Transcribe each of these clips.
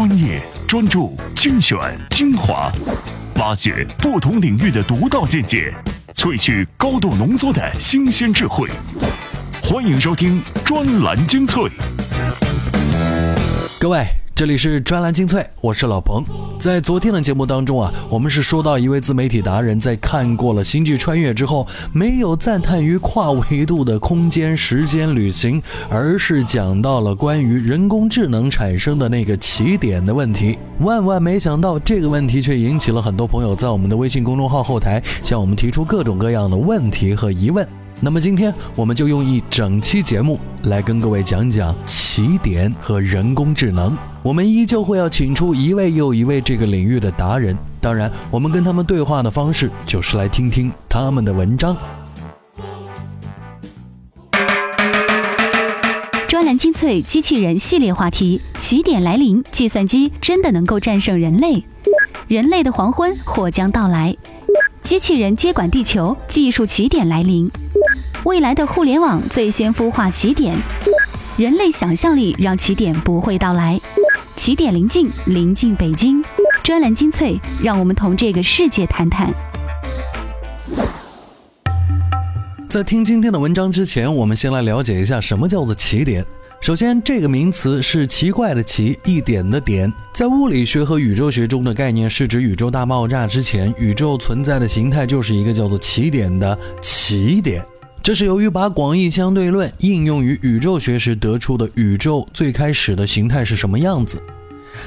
专业、专注、精选、精华，挖掘不同领域的独到见解，萃取高度浓缩的新鲜智慧。欢迎收听专栏精粹。各位。这里是专栏精粹，我是老彭。在昨天的节目当中啊，我们是说到一位自媒体达人在看过了《星际穿越》之后，没有赞叹于跨维度的空间时间旅行，而是讲到了关于人工智能产生的那个起点的问题。万万没想到，这个问题却引起了很多朋友在我们的微信公众号后台向我们提出各种各样的问题和疑问。那么今天我们就用一整期节目来跟各位讲讲起点和人工智能。我们依旧会要请出一位又一位这个领域的达人，当然，我们跟他们对话的方式就是来听听他们的文章。专栏精粹机器人系列话题：起点来临，计算机真的能够战胜人类？人类的黄昏或将到来？机器人接管地球，技术起点来临。未来的互联网最先孵化起点，人类想象力让起点不会到来。起点临近，临近北京。专栏精粹，让我们同这个世界谈谈。在听今天的文章之前，我们先来了解一下什么叫做起点。首先，这个名词是奇怪的奇，一点的点，在物理学和宇宙学中的概念是指宇宙大爆炸之前，宇宙存在的形态就是一个叫做起点的起点。这是由于把广义相对论应用于宇宙学时得出的宇宙最开始的形态是什么样子。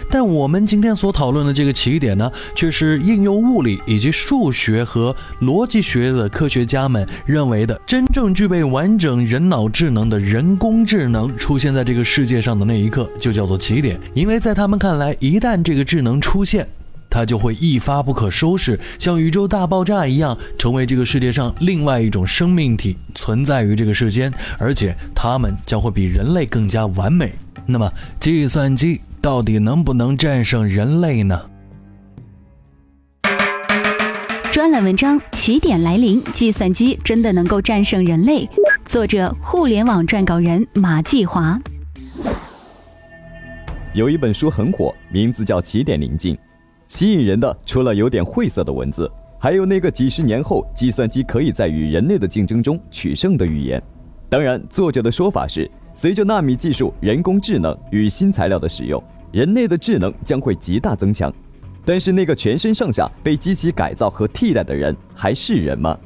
但我们今天所讨论的这个起点呢，却是应用物理以及数学和逻辑学的科学家们认为的真正具备完整人脑智能的人工智能出现在这个世界上的那一刻，就叫做起点。因为在他们看来，一旦这个智能出现，它就会一发不可收拾，像宇宙大爆炸一样，成为这个世界上另外一种生命体存在于这个世间，而且它们将会比人类更加完美。那么，计算机。到底能不能战胜人类呢？专栏文章：起点来临，计算机真的能够战胜人类？作者：互联网撰稿人马继华。有一本书很火，名字叫《起点临近》，吸引人的除了有点晦涩的文字，还有那个几十年后计算机可以在与人类的竞争中取胜的预言。当然，作者的说法是，随着纳米技术、人工智能与新材料的使用。人类的智能将会极大增强，但是那个全身上下被机器改造和替代的人还是人吗？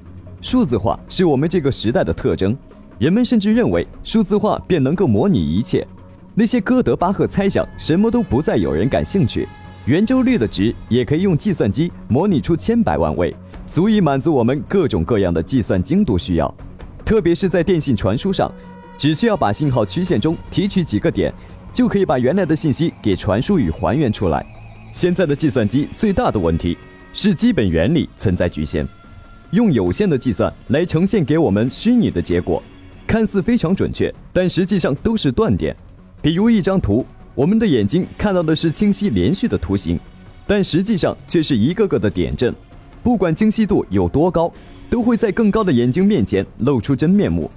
数字化是我们这个时代的特征，人们甚至认为数字化便能够模拟一切。那些哥德巴赫猜想什么都不再有人感兴趣，圆周率的值也可以用计算机模拟出千百万位，足以满足我们各种各样的计算精度需要。特别是在电信传输上，只需要把信号曲线中提取几个点。就可以把原来的信息给传输与还原出来。现在的计算机最大的问题是基本原理存在局限，用有限的计算来呈现给我们虚拟的结果，看似非常准确，但实际上都是断点。比如一张图，我们的眼睛看到的是清晰连续的图形，但实际上却是一个个的点阵。不管精细度有多高，都会在更高的眼睛面前露出真面目。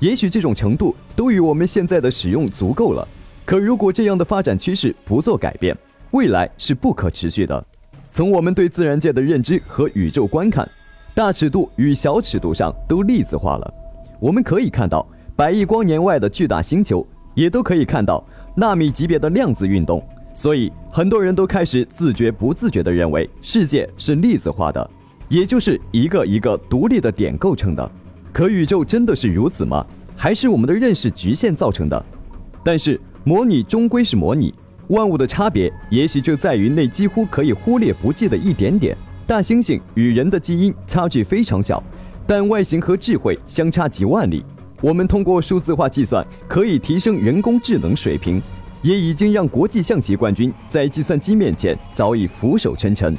也许这种程度都与我们现在的使用足够了。可如果这样的发展趋势不做改变，未来是不可持续的。从我们对自然界的认知和宇宙观看，大尺度与小尺度上都粒子化了。我们可以看到百亿光年外的巨大星球，也都可以看到纳米级别的量子运动。所以，很多人都开始自觉不自觉地认为世界是粒子化的，也就是一个一个独立的点构成的。可宇宙真的是如此吗？还是我们的认识局限造成的？但是。模拟终归是模拟，万物的差别也许就在于那几乎可以忽略不计的一点点。大猩猩与人的基因差距非常小，但外形和智慧相差几万里。我们通过数字化计算可以提升人工智能水平，也已经让国际象棋冠军在计算机面前早已俯首称臣。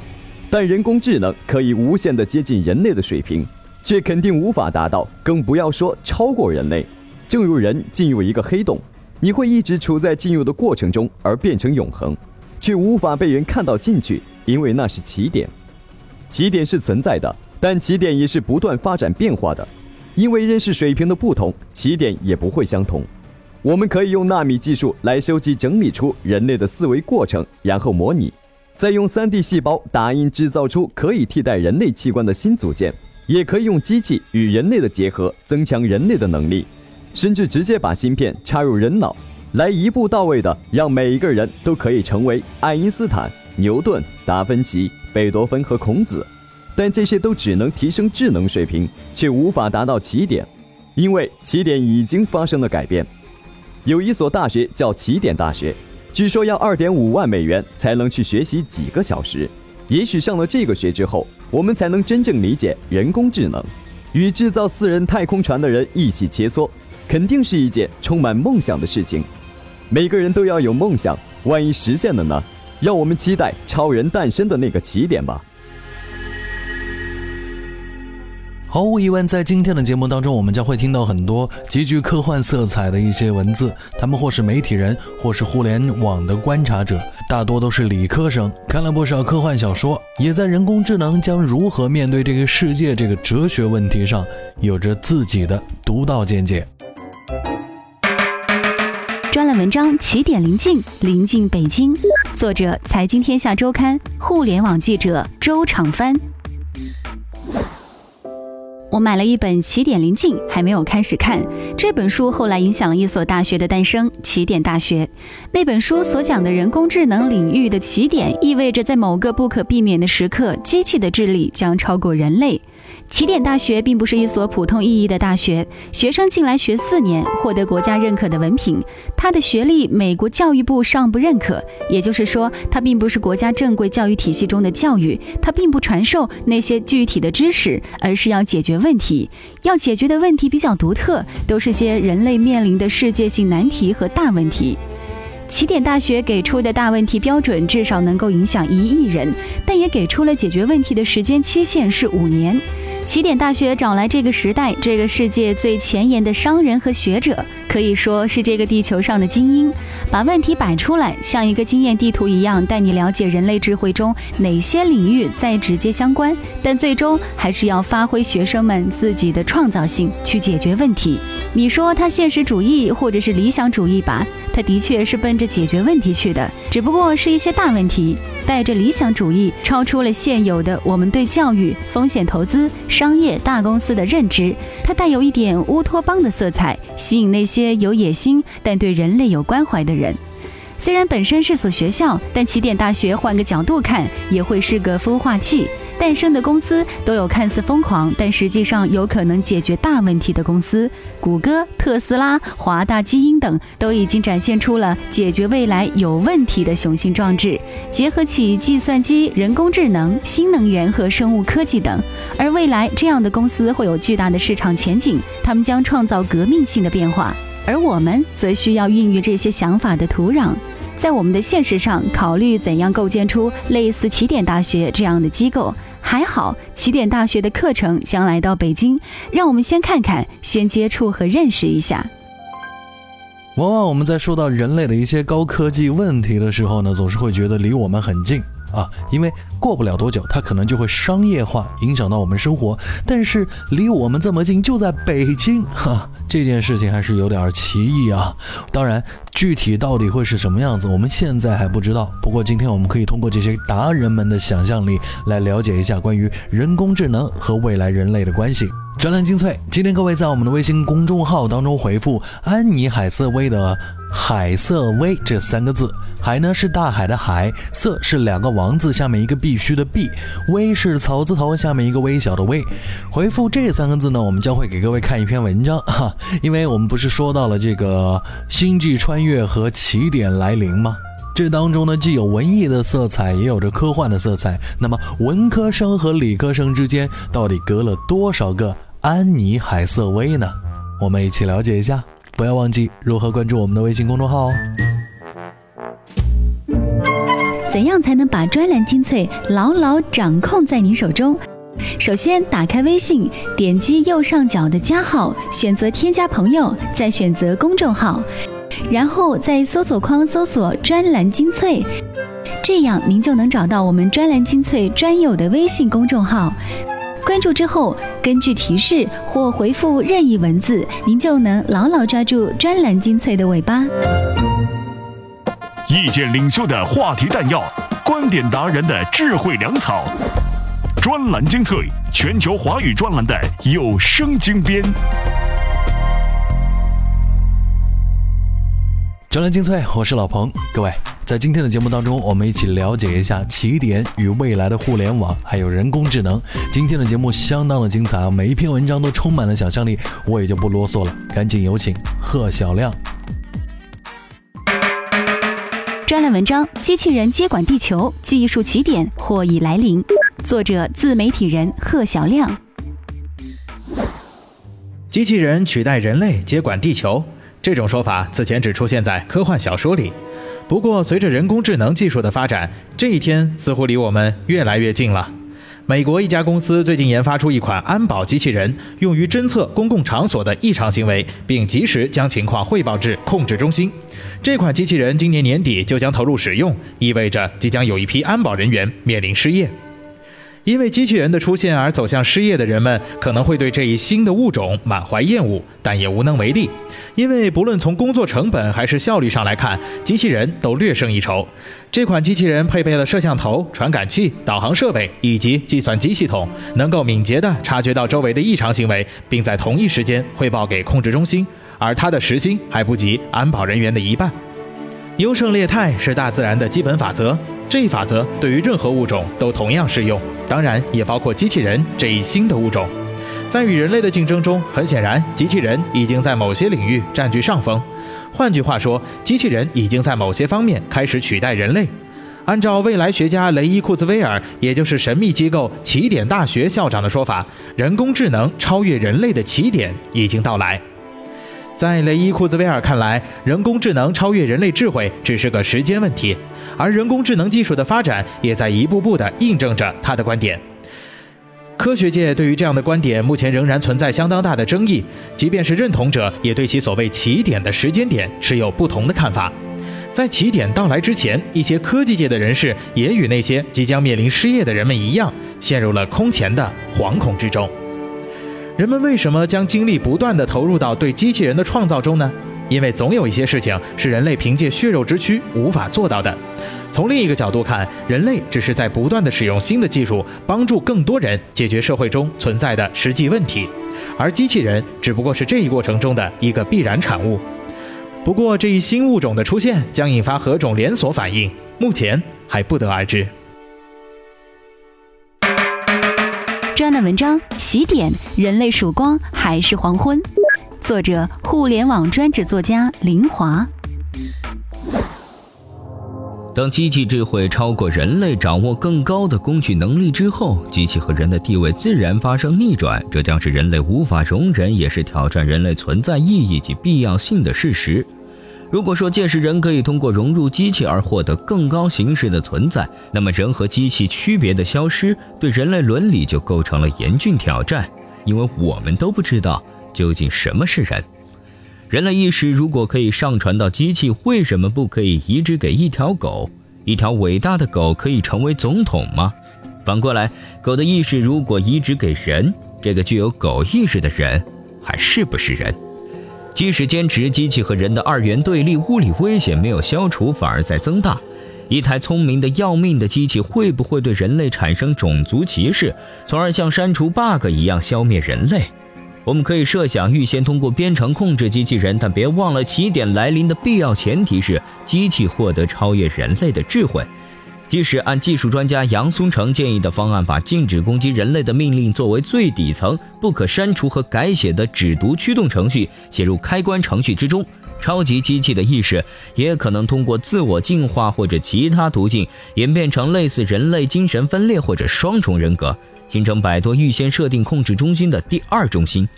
但人工智能可以无限的接近人类的水平，却肯定无法达到，更不要说超过人类。正如人进入一个黑洞。你会一直处在进入的过程中，而变成永恒，却无法被人看到进去，因为那是起点。起点是存在的，但起点也是不断发展变化的，因为认识水平的不同，起点也不会相同。我们可以用纳米技术来收集整理出人类的思维过程，然后模拟，再用 3D 细胞打印制造出可以替代人类器官的新组件，也可以用机器与人类的结合，增强人类的能力，甚至直接把芯片插入人脑，来一步到位的让每一个人都可以成为爱因斯坦、牛顿、达芬奇、贝多芬和孔子。但这些都只能提升智能水平，却无法达到起点，因为起点已经发生了改变。有一所大学叫起点大学，据说要二点五万美元才能去学习几个小时。也许上了这个学之后，我们才能真正理解人工智能，与制造私人太空船的人一起切磋，肯定是一件充满梦想的事情。每个人都要有梦想，万一实现了呢？让我们期待超人诞生的那个起点吧。毫无疑问，在今天的节目当中，我们将会听到很多极具科幻色彩的一些文字。他们或是媒体人，或是互联网的观察者，大多都是理科生，看了不少科幻小说，也在人工智能将如何面对这个世界这个哲学问题上，有着自己的独到见解。专栏文章：起点临近，临近北京。作者：财经天下周刊互联网记者周长帆。我买了一本《起点临近》，还没有开始看。这本书后来影响了一所大学的诞生——起点大学。那本书所讲的人工智能领域的起点，意味着在某个不可避免的时刻，机器的智力将超过人类。起点大学并不是一所普通意义的大学，学生进来学四年，获得国家认可的文凭。他的学历美国教育部尚不认可，也就是说，他并不是国家正规教育体系中的教育。他并不传授那些具体的知识，而是要解决问题。要解决的问题比较独特，都是些人类面临的世界性难题和大问题。起点大学给出的大问题标准至少能够影响一亿人，但也给出了解决问题的时间期限是五年。起点大学找来这个时代、这个世界最前沿的商人和学者，可以说是这个地球上的精英，把问题摆出来，像一个经验地图一样，带你了解人类智慧中哪些领域在直接相关。但最终还是要发挥学生们自己的创造性去解决问题。你说他现实主义或者是理想主义吧？他的确是奔着解决问题去的，只不过是一些大问题，带着理想主义，超出了现有的我们对教育、风险投资、商业大公司的认知。它带有一点乌托邦的色彩，吸引那些有野心但对人类有关怀的人。虽然本身是所学校，但起点大学换个角度看，也会是个孵化器。诞生的公司都有看似疯狂，但实际上有可能解决大问题的公司。谷歌、特斯拉、华大基因等都已经展现出了解决未来有问题的雄心壮志，结合起计算机、人工智能、新能源和生物科技等。而未来这样的公司会有巨大的市场前景，他们将创造革命性的变化。而我们则需要孕育这些想法的土壤。在我们的现实上，考虑怎样构建出类似起点大学这样的机构。还好，起点大学的课程将来到北京，让我们先看看，先接触和认识一下。往往我们在说到人类的一些高科技问题的时候呢，总是会觉得离我们很近。啊，因为过不了多久，它可能就会商业化，影响到我们生活。但是离我们这么近，就在北京，哈，这件事情还是有点奇异啊。当然，具体到底会是什么样子，我们现在还不知道。不过今天我们可以通过这些达人们的想象力来了解一下关于人工智能和未来人类的关系。专栏精粹，今天各位在我们的微信公众号当中回复“安妮海瑟薇”的“海瑟薇”这三个字，海呢是大海的海，瑟是两个王字下面一个必须的必，微是草字头下面一个微小的微。回复这三个字呢，我们将会给各位看一篇文章哈，因为我们不是说到了这个星际穿越和起点来临吗？这当中呢，既有文艺的色彩，也有着科幻的色彩。那么，文科生和理科生之间到底隔了多少个安妮海瑟薇呢？我们一起了解一下。不要忘记如何关注我们的微信公众号哦。怎样才能把专栏精粹牢牢掌控在您手中？首先，打开微信，点击右上角的加号，选择添加朋友，再选择公众号。然后在搜索框搜索“专栏精粹”，这样您就能找到我们“专栏精粹”专有的微信公众号。关注之后，根据提示或回复任意文字，您就能牢牢抓住专栏精粹的尾巴。意见领袖的话题弹药，观点达人的智慧粮草，专栏精粹，全球华语专栏的有声精编。专栏精粹，我是老彭。各位，在今天的节目当中，我们一起了解一下起点与未来的互联网，还有人工智能。今天的节目相当的精彩啊，每一篇文章都充满了想象力，我也就不啰嗦了，赶紧有请贺小亮。专栏文章：机器人接管地球，技术起点或已来临。作者：自媒体人贺小亮。机器人取代人类接管地球。这种说法此前只出现在科幻小说里，不过随着人工智能技术的发展，这一天似乎离我们越来越近了。美国一家公司最近研发出一款安保机器人，用于侦测公共场所的异常行为，并及时将情况汇报至控制中心。这款机器人今年年底就将投入使用，意味着即将有一批安保人员面临失业。因为机器人的出现而走向失业的人们，可能会对这一新的物种满怀厌恶，但也无能为力。因为不论从工作成本还是效率上来看，机器人都略胜一筹。这款机器人配备了摄像头、传感器、导航设备以及计算机系统，能够敏捷地察觉到周围的异常行为，并在同一时间汇报给控制中心。而它的时薪还不及安保人员的一半。优胜劣汰是大自然的基本法则，这一法则对于任何物种都同样适用，当然也包括机器人这一新的物种。在与人类的竞争中，很显然，机器人已经在某些领域占据上风。换句话说，机器人已经在某些方面开始取代人类。按照未来学家雷伊库兹威尔，也就是神秘机构起点大学校长的说法，人工智能超越人类的起点已经到来。在雷伊库兹威尔看来，人工智能超越人类智慧只是个时间问题，而人工智能技术的发展也在一步步地印证着他的观点。科学界对于这样的观点目前仍然存在相当大的争议，即便是认同者，也对其所谓起点的时间点持有不同的看法。在起点到来之前，一些科技界的人士也与那些即将面临失业的人们一样，陷入了空前的惶恐之中。人们为什么将精力不断地投入到对机器人的创造中呢？因为总有一些事情是人类凭借血肉之躯无法做到的。从另一个角度看，人类只是在不断地使用新的技术，帮助更多人解决社会中存在的实际问题，而机器人只不过是这一过程中的一个必然产物。不过，这一新物种的出现将引发何种连锁反应，目前还不得而知。专栏文章：起点，人类曙光还是黄昏？作者：互联网专职作家林华。当机器智慧超过人类，掌握更高的工具能力之后，机器和人的地位自然发生逆转，这将是人类无法容忍，也是挑战人类存在意义及必要性的事实。如果说届时人可以通过融入机器而获得更高形式的存在，那么人和机器区别的消失，对人类伦理就构成了严峻挑战，因为我们都不知道究竟什么是人。人类意识如果可以上传到机器，为什么不可以移植给一条狗？一条伟大的狗可以成为总统吗？反过来，狗的意识如果移植给人，这个具有狗意识的人还是不是人？即使坚持机器和人的二元对立，物理危险没有消除，反而在增大。一台聪明的要命的机器会不会对人类产生种族歧视，从而像删除 bug 一样消灭人类？我们可以设想预先通过编程控制机器人，但别忘了起点来临的必要前提是机器获得超越人类的智慧。即使按技术专家杨松成建议的方案，把禁止攻击人类的命令作为最底层、不可删除和改写的只读驱动程序写入开关程序之中，超级机器的意识也可能通过自我进化或者其他途径演变成类似人类精神分裂或者双重人格，形成摆脱预先设定控制中心的第二中心。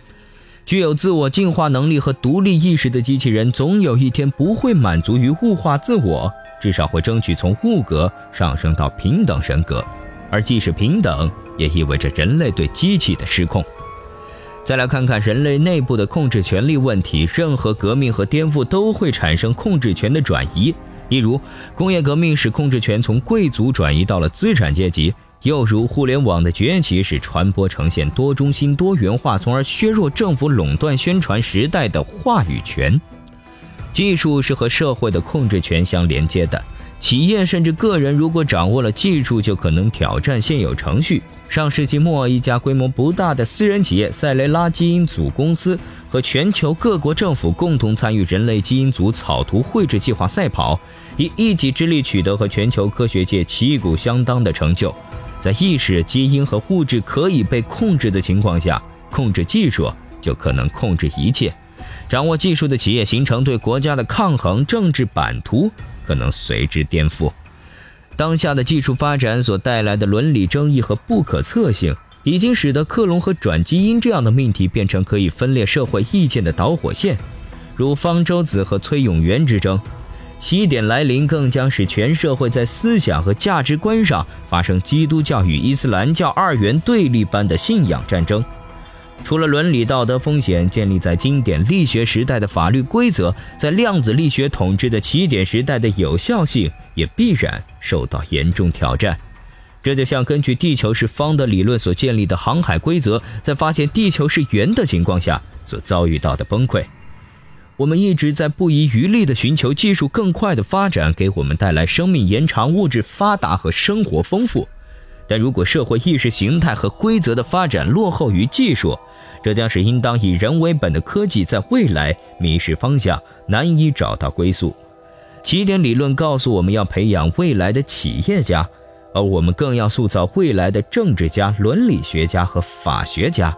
具有自我进化能力和独立意识的机器人，总有一天不会满足于物化自我。至少会争取从物格上升到平等人格，而既是平等，也意味着人类对机器的失控。再来看看人类内部的控制权力问题，任何革命和颠覆都会产生控制权的转移。例如，工业革命使控制权从贵族转移到了资产阶级；又如，互联网的崛起使传播呈现多中心、多元化，从而削弱政府垄断宣传时代的话语权。技术是和社会的控制权相连接的。企业甚至个人如果掌握了技术，就可能挑战现有程序。上世纪末，一家规模不大的私人企业塞雷拉基因组公司和全球各国政府共同参与人类基因组草图绘制计划赛跑，以一己之力取得和全球科学界旗鼓相当的成就。在意识、基因和物质可以被控制的情况下，控制技术就可能控制一切。掌握技术的企业形成对国家的抗衡政治版图。可能随之颠覆。当下的技术发展所带来的伦理争议和不可测性，已经使得克隆和转基因这样的命题变成可以分裂社会意见的导火线，如方舟子和崔永元之争。西点来临，更将使全社会在思想和价值观上发生基督教与伊斯兰教二元对立般的信仰战争。除了伦理道德风险，建立在经典力学时代的法律规则，在量子力学统治的起点时代的有效性，也必然受到严重挑战。这就像根据地球是方的理论所建立的航海规则，在发现地球是圆的情况下所遭遇到的崩溃。我们一直在不遗余力地寻求技术更快的发展，给我们带来生命延长、物质发达和生活丰富。但如果社会意识形态和规则的发展落后于技术，这将使应当以人为本的科技在未来迷失方向，难以找到归宿。起点理论告诉我们要培养未来的企业家，而我们更要塑造未来的政治家、伦理学家和法学家。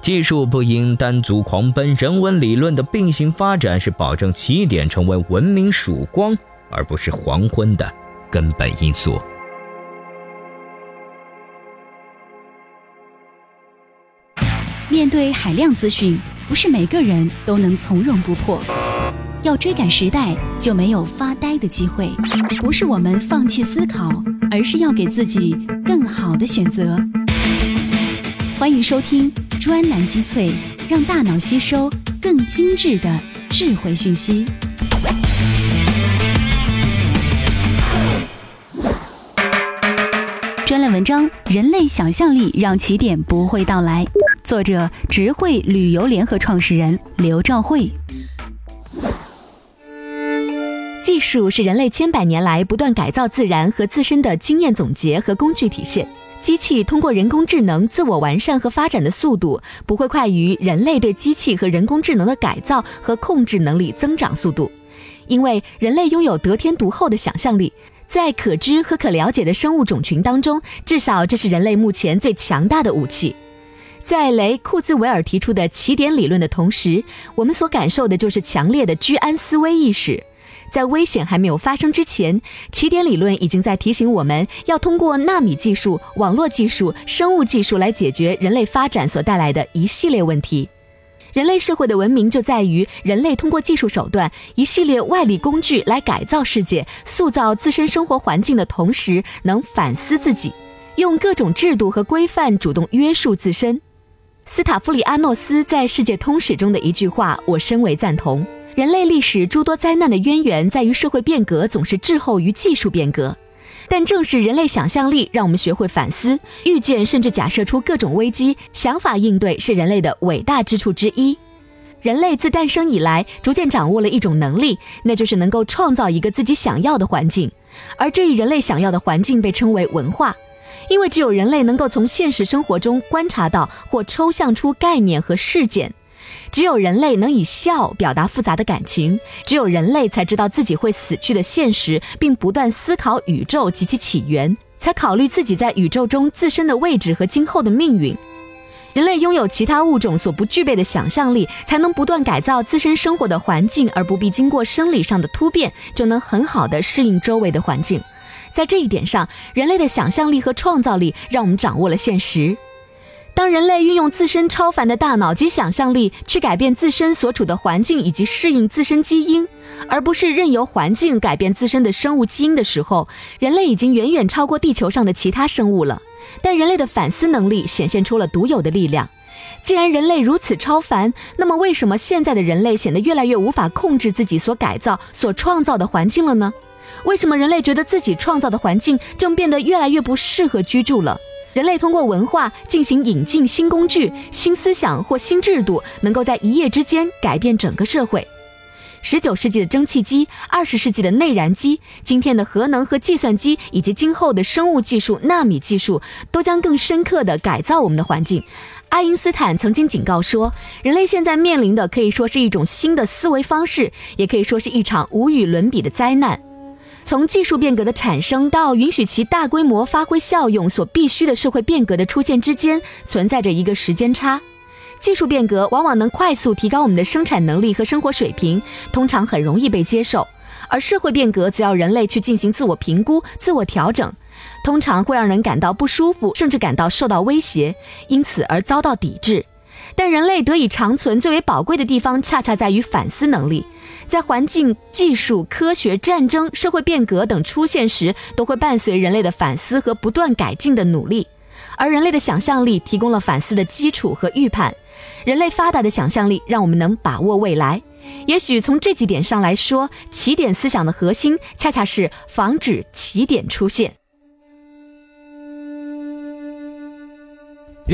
技术不应单足狂奔，人文理论的并行发展是保证起点成为文明曙光而不是黄昏的根本因素。面对海量资讯，不是每个人都能从容不迫。要追赶时代，就没有发呆的机会。不是我们放弃思考，而是要给自己更好的选择。欢迎收听专栏精粹，让大脑吸收更精致的智慧讯息。专栏文章：人类想象力让起点不会到来。作者：直汇旅游联合创始人刘兆慧。技术是人类千百年来不断改造自然和自身的经验总结和工具体现。机器通过人工智能自我完善和发展的速度，不会快于人类对机器和人工智能的改造和控制能力增长速度。因为人类拥有得天独厚的想象力，在可知和可了解的生物种群当中，至少这是人类目前最强大的武器。在雷库兹韦尔提出的起点理论的同时，我们所感受的就是强烈的居安思危意识。在危险还没有发生之前，起点理论已经在提醒我们要通过纳米技术、网络技术、生物技术来解决人类发展所带来的一系列问题。人类社会的文明就在于人类通过技术手段、一系列外力工具来改造世界、塑造自身生活环境的同时，能反思自己，用各种制度和规范主动约束自身。斯塔夫里阿诺斯在《世界通史》中的一句话，我深为赞同：人类历史诸多灾难的渊源在于社会变革总是滞后于技术变革。但正是人类想象力，让我们学会反思、预见，甚至假设出各种危机，想法应对是人类的伟大之处之一。人类自诞生以来，逐渐掌握了一种能力，那就是能够创造一个自己想要的环境，而这一人类想要的环境被称为文化。因为只有人类能够从现实生活中观察到或抽象出概念和事件，只有人类能以笑表达复杂的感情，只有人类才知道自己会死去的现实，并不断思考宇宙及其起源，才考虑自己在宇宙中自身的位置和今后的命运。人类拥有其他物种所不具备的想象力，才能不断改造自身生活的环境，而不必经过生理上的突变，就能很好的适应周围的环境。在这一点上，人类的想象力和创造力让我们掌握了现实。当人类运用自身超凡的大脑及想象力去改变自身所处的环境以及适应自身基因，而不是任由环境改变自身的生物基因的时候，人类已经远远超过地球上的其他生物了。但人类的反思能力显现出了独有的力量。既然人类如此超凡，那么为什么现在的人类显得越来越无法控制自己所改造、所创造的环境了呢？为什么人类觉得自己创造的环境正变得越来越不适合居住了？人类通过文化进行引进新工具、新思想或新制度，能够在一夜之间改变整个社会。十九世纪的蒸汽机，二十世纪的内燃机，今天的核能和计算机，以及今后的生物技术、纳米技术，都将更深刻地改造我们的环境。爱因斯坦曾经警告说，人类现在面临的可以说是一种新的思维方式，也可以说是一场无与伦比的灾难。从技术变革的产生到允许其大规模发挥效用所必须的社会变革的出现之间，存在着一个时间差。技术变革往往能快速提高我们的生产能力和生活水平，通常很容易被接受；而社会变革则要人类去进行自我评估、自我调整，通常会让人感到不舒服，甚至感到受到威胁，因此而遭到抵制。但人类得以长存最为宝贵的地方，恰恰在于反思能力。在环境、技术、科学、战争、社会变革等出现时，都会伴随人类的反思和不断改进的努力。而人类的想象力提供了反思的基础和预判。人类发达的想象力让我们能把握未来。也许从这几点上来说，起点思想的核心恰恰是防止起点出现。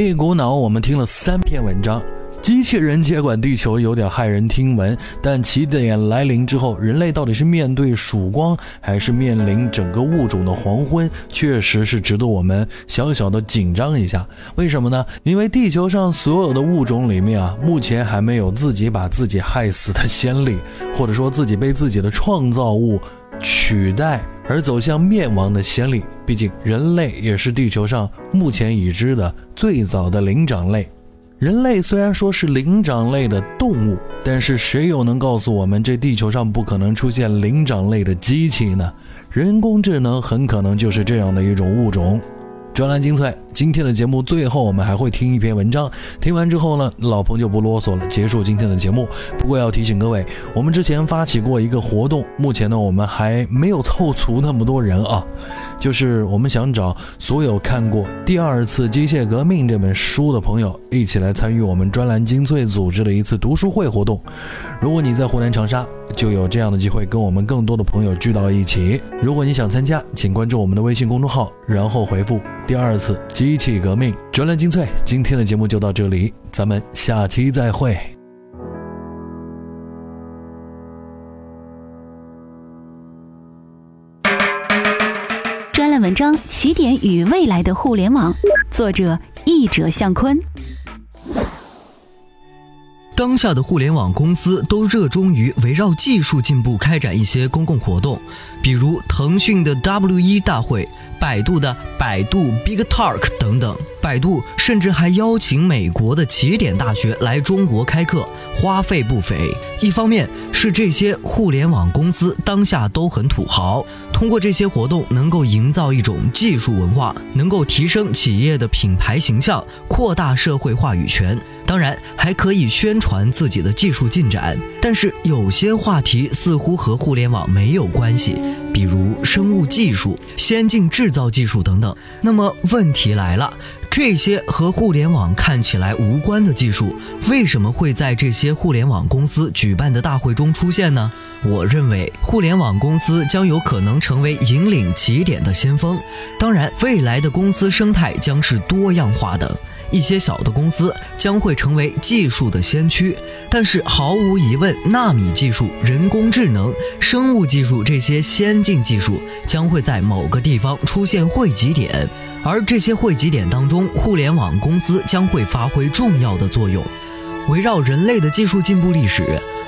一股脑，我们听了三篇文章。机器人接管地球有点骇人听闻，但起点来临之后，人类到底是面对曙光，还是面临整个物种的黄昏，确实是值得我们小小的紧张一下。为什么呢？因为地球上所有的物种里面啊，目前还没有自己把自己害死的先例，或者说自己被自己的创造物取代而走向灭亡的先例。毕竟，人类也是地球上目前已知的最早的灵长类。人类虽然说是灵长类的动物，但是谁又能告诉我们这地球上不可能出现灵长类的机器呢？人工智能很可能就是这样的一种物种。专栏精粹，今天的节目最后我们还会听一篇文章，听完之后呢，老彭就不啰嗦了，结束今天的节目。不过要提醒各位，我们之前发起过一个活动，目前呢我们还没有凑足那么多人啊，就是我们想找所有看过《第二次机械革命》这本书的朋友，一起来参与我们专栏精粹组织的一次读书会活动。如果你在湖南长沙，就有这样的机会跟我们更多的朋友聚到一起。如果你想参加，请关注我们的微信公众号，然后回复。第二次机器革命专栏精粹，今天的节目就到这里，咱们下期再会。专栏文章《起点与未来的互联网》，作者译者向坤。当下的互联网公司都热衷于围绕技术进步开展一些公共活动，比如腾讯的 W 一大会。百度的百度 Big Talk 等等，百度甚至还邀请美国的起点大学来中国开课，花费不菲。一方面是这些互联网公司当下都很土豪，通过这些活动能够营造一种技术文化，能够提升企业的品牌形象，扩大社会话语权。当然还可以宣传自己的技术进展。但是有些话题似乎和互联网没有关系。比如生物技术、先进制造技术等等。那么问题来了，这些和互联网看起来无关的技术，为什么会在这些互联网公司举办的大会中出现呢？我认为，互联网公司将有可能成为引领起点的先锋。当然，未来的公司生态将是多样化的。一些小的公司将会成为技术的先驱，但是毫无疑问，纳米技术、人工智能、生物技术这些先进技术将会在某个地方出现汇集点，而这些汇集点当中，互联网公司将会发挥重要的作用。围绕人类的技术进步历史，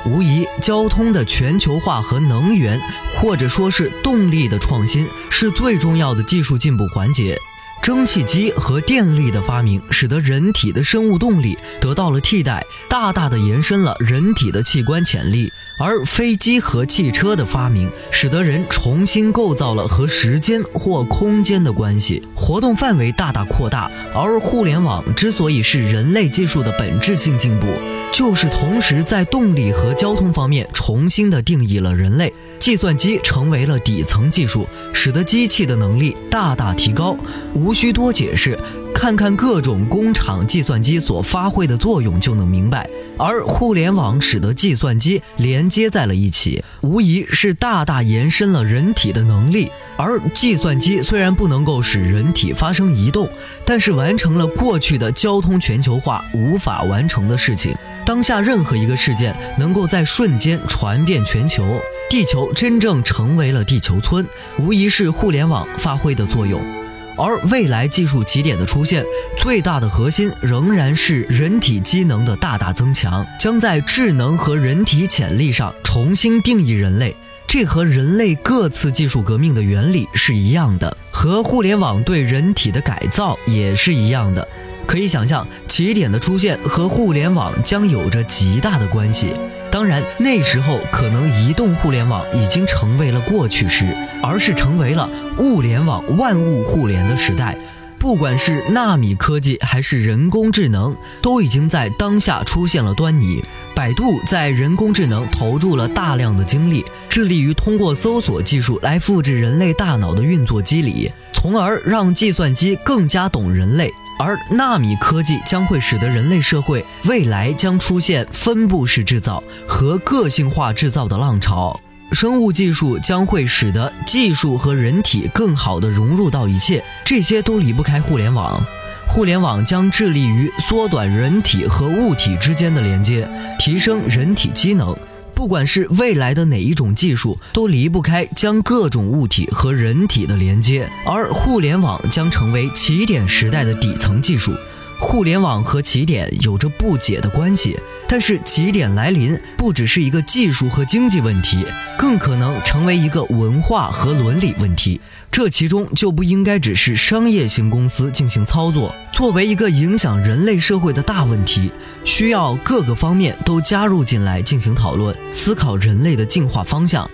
无疑，交通的全球化和能源，或者说是动力的创新，是最重要的技术进步环节。蒸汽机和电力的发明，使得人体的生物动力得到了替代，大大的延伸了人体的器官潜力。而飞机和汽车的发明，使得人重新构造了和时间或空间的关系，活动范围大大扩大。而互联网之所以是人类技术的本质性进步，就是同时在动力和交通方面重新的定义了人类。计算机成为了底层技术，使得机器的能力大大提高。无需多解释，看看各种工厂计算机所发挥的作用就能明白。而互联网使得计算机连接在了一起，无疑是大大延伸了人体的能力。而计算机虽然不能够使人体发生移动，但是完成了过去的交通全球化无法完成的事情。当下任何一个事件能够在瞬间传遍全球，地球真正成为了地球村，无疑是互联网发挥的作用。而未来技术起点的出现，最大的核心仍然是人体机能的大大增强，将在智能和人体潜力上重新定义人类。这和人类各次技术革命的原理是一样的，和互联网对人体的改造也是一样的。可以想象，起点的出现和互联网将有着极大的关系。当然，那时候可能移动互联网已经成为了过去式，而是成为了物联网万物互联的时代。不管是纳米科技还是人工智能，都已经在当下出现了端倪。百度在人工智能投入了大量的精力，致力于通过搜索技术来复制人类大脑的运作机理，从而让计算机更加懂人类。而纳米科技将会使得人类社会未来将出现分布式制造和个性化制造的浪潮，生物技术将会使得技术和人体更好地融入到一切，这些都离不开互联网。互联网将致力于缩短人体和物体之间的连接，提升人体机能。不管是未来的哪一种技术，都离不开将各种物体和人体的连接，而互联网将成为起点时代的底层技术。互联网和起点有着不解的关系，但是起点来临不只是一个技术和经济问题，更可能成为一个文化和伦理问题。这其中就不应该只是商业型公司进行操作，作为一个影响人类社会的大问题，需要各个方面都加入进来进行讨论，思考人类的进化方向。